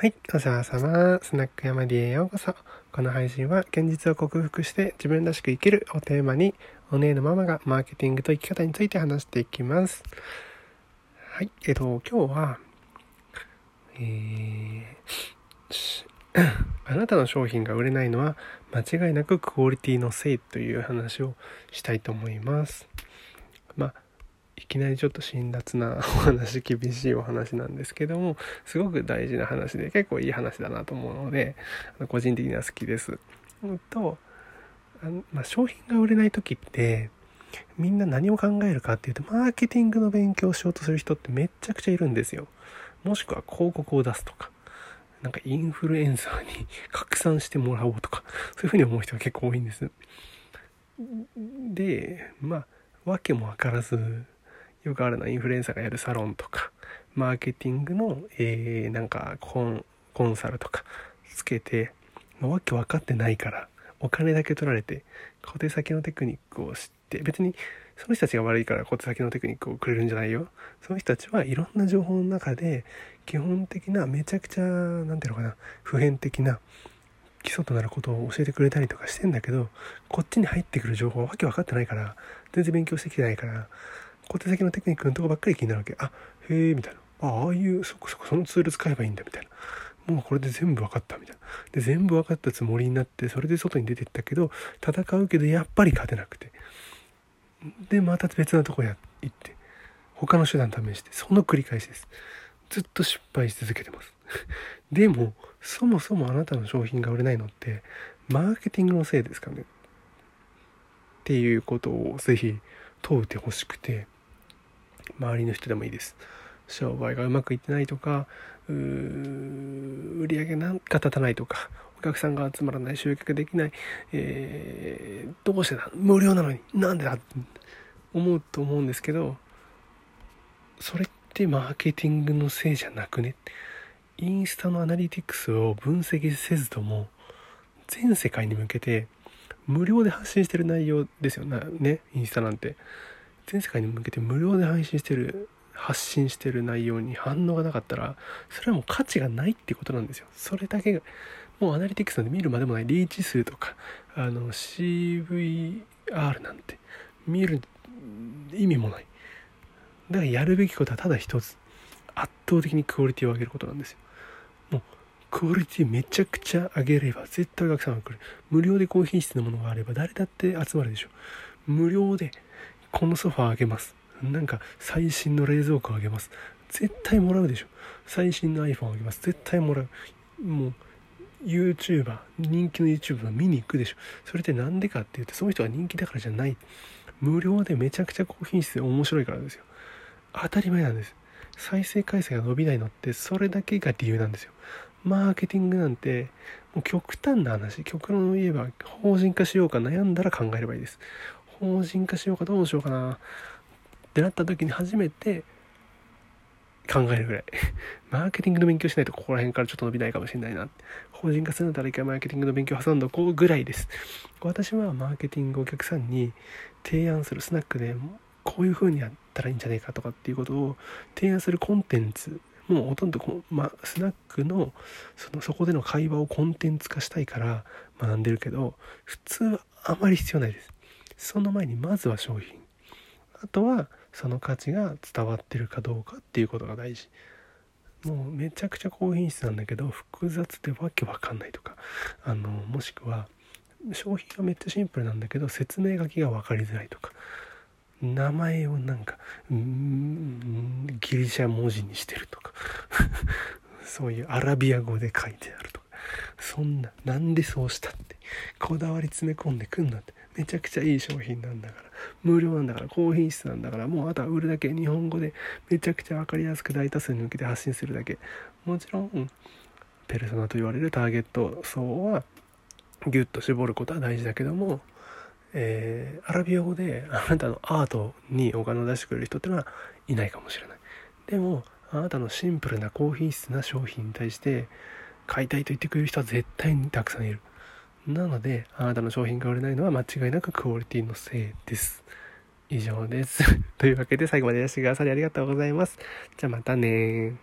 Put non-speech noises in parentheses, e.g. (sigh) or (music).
はい、お世話様。スナック山 D へようこそ。この配信は現実を克服して自分らしく生きるをテーマに、お姉のママがマーケティングと生き方について話していきます。はい、えっと、今日は、えー、(coughs) あなたの商品が売れないのは間違いなくクオリティのせいという話をしたいと思います。まあいきなりちょっと辛辣な (laughs) お話厳しいお話なんですけどもすごく大事な話で結構いい話だなと思うので個人的には好きです。とあの、まあ、商品が売れない時ってみんな何を考えるかっていうとマーケティングの勉強をしようとする人ってめっちゃくちゃいるんですよ。もしくは広告を出すとか。なんかインフルエンサーに拡散してもらおうとか、そういうふうに思う人が結構多いんです。で、まあ、わけもわからず、よくあるのはインフルエンサーがやるサロンとか、マーケティングの、えー、なんかコン、コンサルとかつけて、わけ分かってないから、お金だけ取られて、小手先のテクニックを知って、別にその人たちが悪いから小手先のテクニックをくれるんじゃないよ。その人たちはいろんな情報の中で、基本的なめちゃくちゃ、なんていうのかな、普遍的な基礎となることを教えてくれたりとかしてんだけど、こっちに入ってくる情報はわけ分かってないから、全然勉強してきてないから、小手先のテクニックのとこばっかり気になるわけ。あ、へえ、みたいな。あ、あいう、そこそこそのツール使えばいいんだ、みたいな。もうこれで全部分かった、みたいな。で、全部分かったつもりになって、それで外に出てったけど、戦うけど、やっぱり勝てなくて。で、また別なとこや行って、他の手段試して、その繰り返しです。ずっと失敗し続けてます。(laughs) でも、そもそもあなたの商品が売れないのって、マーケティングのせいですかね。っていうことをぜひ問うてほしくて、周りの人でもいいです。商売がうまくいってないとか売り上げなんか立たないとかお客さんが集まらない集客できない、えー、どうしてだ無料なのになんでだって思うと思うんですけどそれってマーケティングのせいじゃなくね？インスタのアナリティクスを分析せずとも全世界に向けて無料で発信してる内容ですよね？インスタなんて。全世界に向けて無料で配信してる発信してる内容に反応がなかったらそれはもう価値がないってことなんですよ。それだけがもうアナリティクスなんで見るまでもないリーチ数とかあの CVR なんて見る意味もない。だからやるべきことはただ一つ圧倒的にクオリティを上げることなんですよ。もうクオリティめちゃくちゃ上げれば絶対お客さんが来る。無料で高品質なものがあれば誰だって集まるでしょ。無料でこのソファーあげます。なんか最新の冷蔵庫あげます。絶対もらうでしょ。最新の iPhone あげます。絶対もらう。もう YouTuber、人気の YouTuber 見に行くでしょ。それって何でかって言って、その人が人気だからじゃない。無料でめちゃくちゃ高品質で面白いからですよ。当たり前なんです。再生回数が伸びないのってそれだけが理由なんですよ。マーケティングなんて、もう極端な話、極論を言えば法人化しようか悩んだら考えればいいです。法人化しようかどうしようかな。ってなった時に初めて考えるぐらい。(laughs) マーケティングの勉強しないとここら辺からちょっと伸びないかもしれないな。法人化するんだったら一回マーケティングの勉強挟んどこうぐらいです。私はマーケティングお客さんに提案するスナックでこういう風にやったらいいんじゃないかとかっていうことを提案するコンテンツもうほとんどこ、ま、スナックのそのそこでの会話をコンテンツ化したいから学んでるけど普通はあまり必要ないです。その前にまずは商品。あとはその価値が伝わってるかどうかっていうことが大事。もうめちゃくちゃ高品質なんだけど複雑でわけわかんないとか。あのもしくは商品がめっちゃシンプルなんだけど説明書きが分かりづらいとか。名前をなんかギリシャ文字にしてるとか。(laughs) そういうアラビア語で書いてあるとか。そんななんでそうしたって。こだわり詰め込んでくんなって。めちゃくちゃいい商品なんだから。無料なんだから。高品質なんだから。もうあとは売るだけ日本語でめちゃくちゃ分かりやすく大多数に向けて発信するだけ。もちろんペルソナと言われるターゲット層はギュッと絞ることは大事だけども、えー、アラビア語であなたのアートにお金を出してくれる人ってのはいないかもしれない。でもあなたのシンプルな高品質な商品に対して買いたいと言ってくれる人は絶対にたくさんいる。なので、あなたの商品が売れないのは間違いなくクオリティのせいです。以上です。(laughs) というわけで最後までいらしてくださりありがとうございます。じゃあまたね